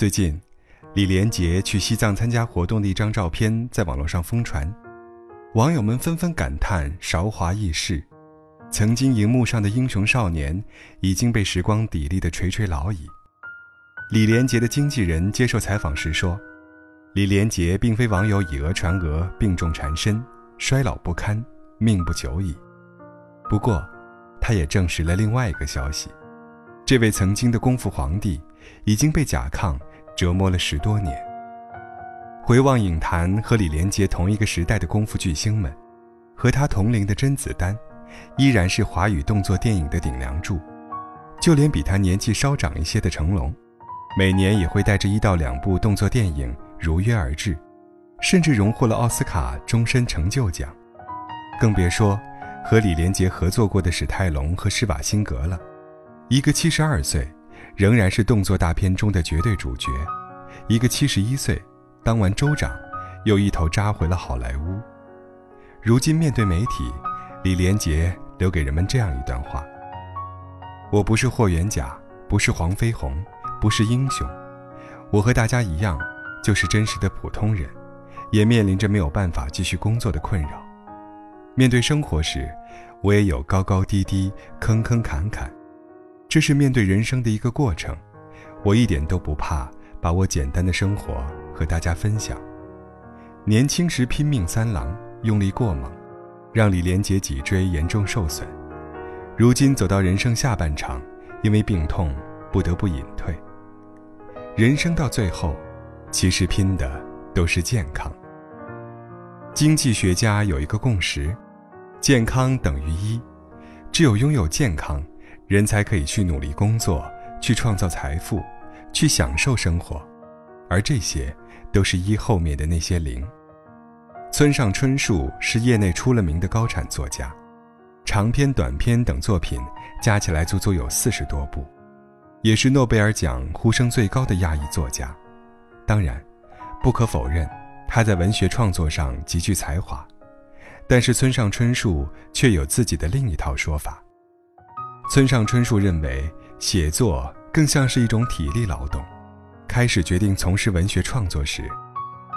最近，李连杰去西藏参加活动的一张照片在网络上疯传，网友们纷纷感叹韶华易逝，曾经荧幕上的英雄少年已经被时光砥砺的垂垂老矣。李连杰的经纪人接受采访时说：“李连杰并非网友以讹传讹、病重缠身、衰老不堪、命不久矣。”不过，他也证实了另外一个消息：这位曾经的功夫皇帝已经被甲亢。折磨了十多年。回望影坛和李连杰同一个时代的功夫巨星们，和他同龄的甄子丹，依然是华语动作电影的顶梁柱。就连比他年纪稍长一些的成龙，每年也会带着一到两部动作电影如约而至，甚至荣获了奥斯卡终身成就奖。更别说和李连杰合作过的史泰龙和施瓦辛格了，一个七十二岁。仍然是动作大片中的绝对主角，一个七十一岁，当完州长，又一头扎回了好莱坞。如今面对媒体，李连杰留给人们这样一段话：“我不是霍元甲，不是黄飞鸿，不是英雄，我和大家一样，就是真实的普通人，也面临着没有办法继续工作的困扰。面对生活时，我也有高高低低，坑坑坎坎。”这是面对人生的一个过程，我一点都不怕把我简单的生活和大家分享。年轻时拼命三郎，用力过猛，让李连杰脊椎严重受损。如今走到人生下半场，因为病痛不得不隐退。人生到最后，其实拼的都是健康。经济学家有一个共识：健康等于一，只有拥有健康。人才可以去努力工作，去创造财富，去享受生活，而这些都是一后面的那些零。村上春树是业内出了名的高产作家，长篇、短篇等作品加起来足足有四十多部，也是诺贝尔奖呼声最高的亚裔作家。当然，不可否认他在文学创作上极具才华，但是村上春树却有自己的另一套说法。村上春树认为，写作更像是一种体力劳动。开始决定从事文学创作时，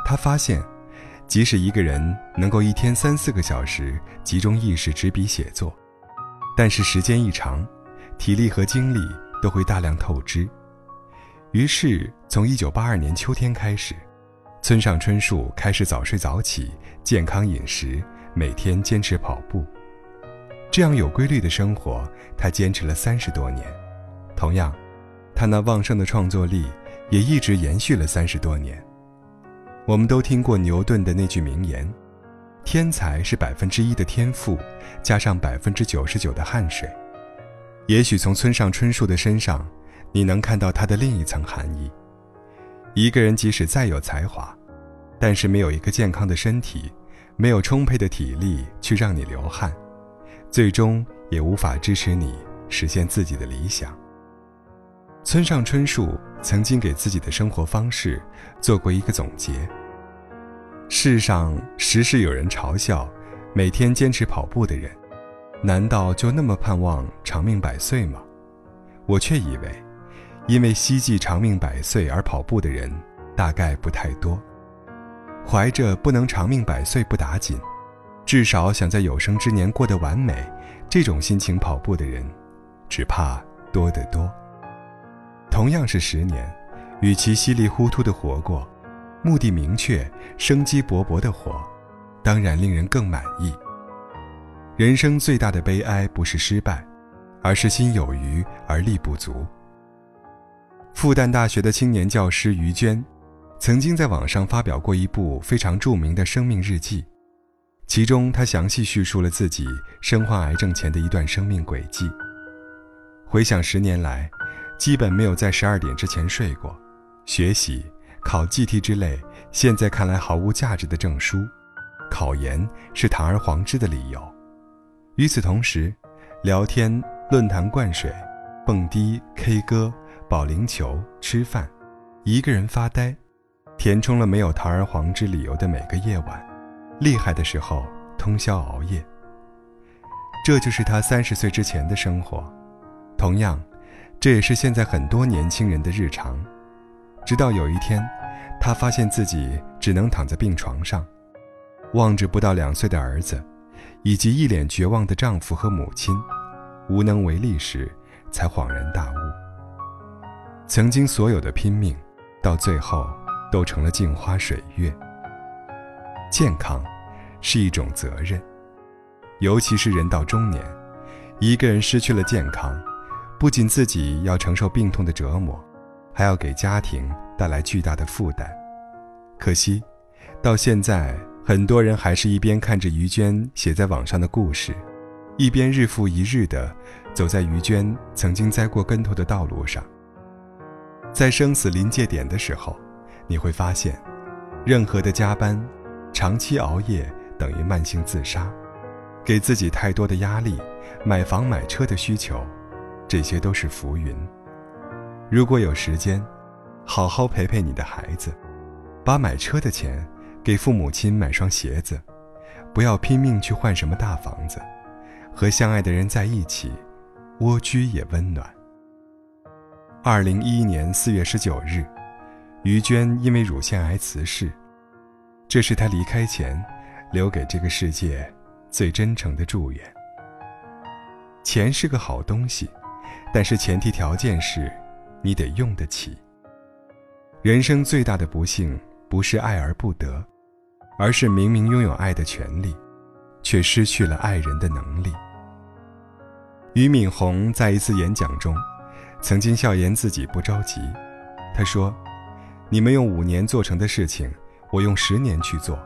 他发现，即使一个人能够一天三四个小时集中意识执笔写作，但是时间一长，体力和精力都会大量透支。于是，从1982年秋天开始，村上春树开始早睡早起，健康饮食，每天坚持跑步。这样有规律的生活，他坚持了三十多年。同样，他那旺盛的创作力也一直延续了三十多年。我们都听过牛顿的那句名言：“天才是百分之一的天赋，加上百分之九十九的汗水。”也许从村上春树的身上，你能看到他的另一层含义：一个人即使再有才华，但是没有一个健康的身体，没有充沛的体力去让你流汗。最终也无法支持你实现自己的理想。村上春树曾经给自己的生活方式做过一个总结：世上时时有人嘲笑每天坚持跑步的人，难道就那么盼望长命百岁吗？我却以为，因为希冀长命百岁而跑步的人大概不太多。怀着不能长命百岁不打紧。至少想在有生之年过得完美，这种心情跑步的人，只怕多得多。同样是十年，与其稀里糊涂的活过，目的明确、生机勃勃的活，当然令人更满意。人生最大的悲哀不是失败，而是心有余而力不足。复旦大学的青年教师于娟，曾经在网上发表过一部非常著名的生命日记。其中，他详细叙述了自己身患癌症前的一段生命轨迹。回想十年来，基本没有在十二点之前睡过，学习、考 GT 之类，现在看来毫无价值的证书，考研是堂而皇之的理由。与此同时，聊天、论坛灌水、蹦迪、K 歌、保龄球、吃饭，一个人发呆，填充了没有堂而皇之理由的每个夜晚。厉害的时候，通宵熬夜。这就是他三十岁之前的生活，同样，这也是现在很多年轻人的日常。直到有一天，她发现自己只能躺在病床上，望着不到两岁的儿子，以及一脸绝望的丈夫和母亲，无能为力时，才恍然大悟：曾经所有的拼命，到最后都成了镜花水月。健康，是一种责任，尤其是人到中年，一个人失去了健康，不仅自己要承受病痛的折磨。还要给家庭带来巨大的负担，可惜，到现在，很多人还是一边看着于娟写在网上的故事，一边日复一日地走在于娟曾经栽过跟头的道路上。在生死临界点的时候，你会发现，任何的加班、长期熬夜等于慢性自杀，给自己太多的压力、买房买车的需求，这些都是浮云。如果有时间，好好陪陪你的孩子，把买车的钱给父母亲买双鞋子，不要拼命去换什么大房子，和相爱的人在一起，蜗居也温暖。二零一一年四月十九日，于娟因为乳腺癌辞世，这是他离开前留给这个世界最真诚的祝愿。钱是个好东西，但是前提条件是。你得用得起。人生最大的不幸，不是爱而不得，而是明明拥有爱的权利，却失去了爱人的能力。俞敏洪在一次演讲中，曾经笑言自己不着急。他说：“你们用五年做成的事情，我用十年去做；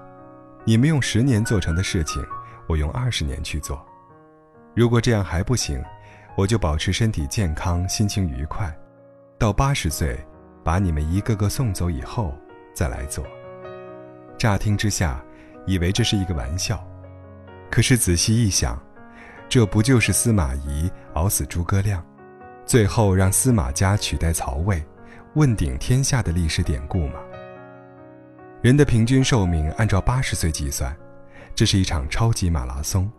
你们用十年做成的事情，我用二十年去做。如果这样还不行，我就保持身体健康，心情愉快。”到八十岁，把你们一个个送走以后，再来做。乍听之下，以为这是一个玩笑，可是仔细一想，这不就是司马懿熬死诸葛亮，最后让司马家取代曹魏，问鼎天下的历史典故吗？人的平均寿命按照八十岁计算，这是一场超级马拉松，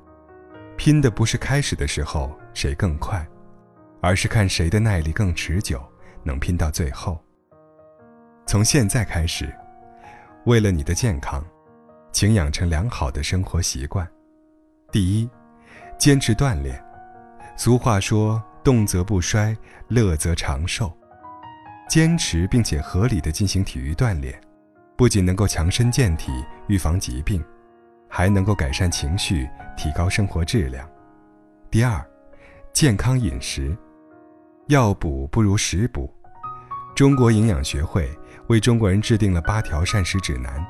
拼的不是开始的时候谁更快，而是看谁的耐力更持久。能拼到最后。从现在开始，为了你的健康，请养成良好的生活习惯。第一，坚持锻炼。俗话说：“动则不衰，乐则长寿。”坚持并且合理的进行体育锻炼，不仅能够强身健体、预防疾病，还能够改善情绪、提高生活质量。第二，健康饮食。药补不如食补。中国营养学会为中国人制定了八条膳食指南：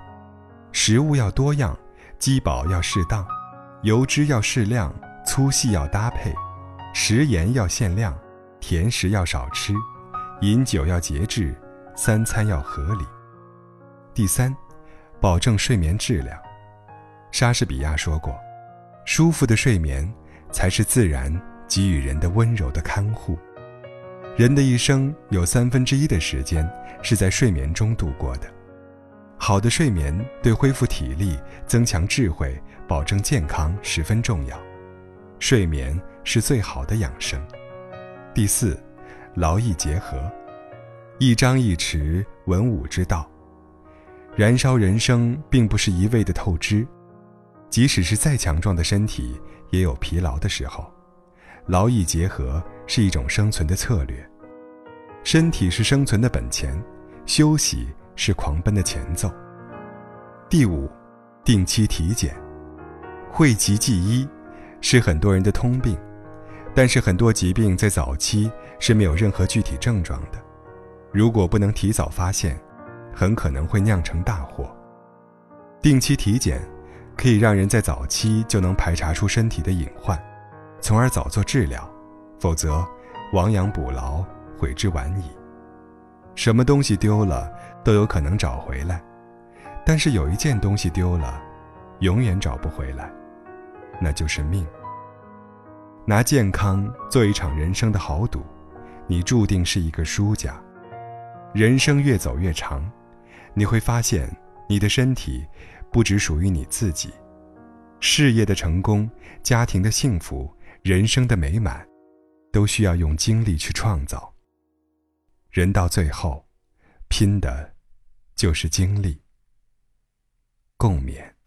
食物要多样，饥饱要适当，油脂要适量，粗细要搭配，食盐要限量，甜食要少吃，饮酒要节制，三餐要合理。第三，保证睡眠质量。莎士比亚说过：“舒服的睡眠才是自然给予人的温柔的看护。”人的一生有三分之一的时间是在睡眠中度过的，好的睡眠对恢复体力、增强智慧、保证健康十分重要。睡眠是最好的养生。第四，劳逸结合，一张一弛，文武之道。燃烧人生并不是一味的透支，即使是再强壮的身体，也有疲劳的时候。劳逸结合是一种生存的策略，身体是生存的本钱，休息是狂奔的前奏。第五，定期体检，讳疾忌医，是很多人的通病，但是很多疾病在早期是没有任何具体症状的，如果不能提早发现，很可能会酿成大祸。定期体检，可以让人在早期就能排查出身体的隐患。从而早做治疗，否则亡羊补牢，悔之晚矣。什么东西丢了都有可能找回来，但是有一件东西丢了，永远找不回来，那就是命。拿健康做一场人生的豪赌，你注定是一个输家。人生越走越长，你会发现你的身体不只属于你自己，事业的成功，家庭的幸福。人生的美满，都需要用精力去创造。人到最后，拼的，就是精力。共勉。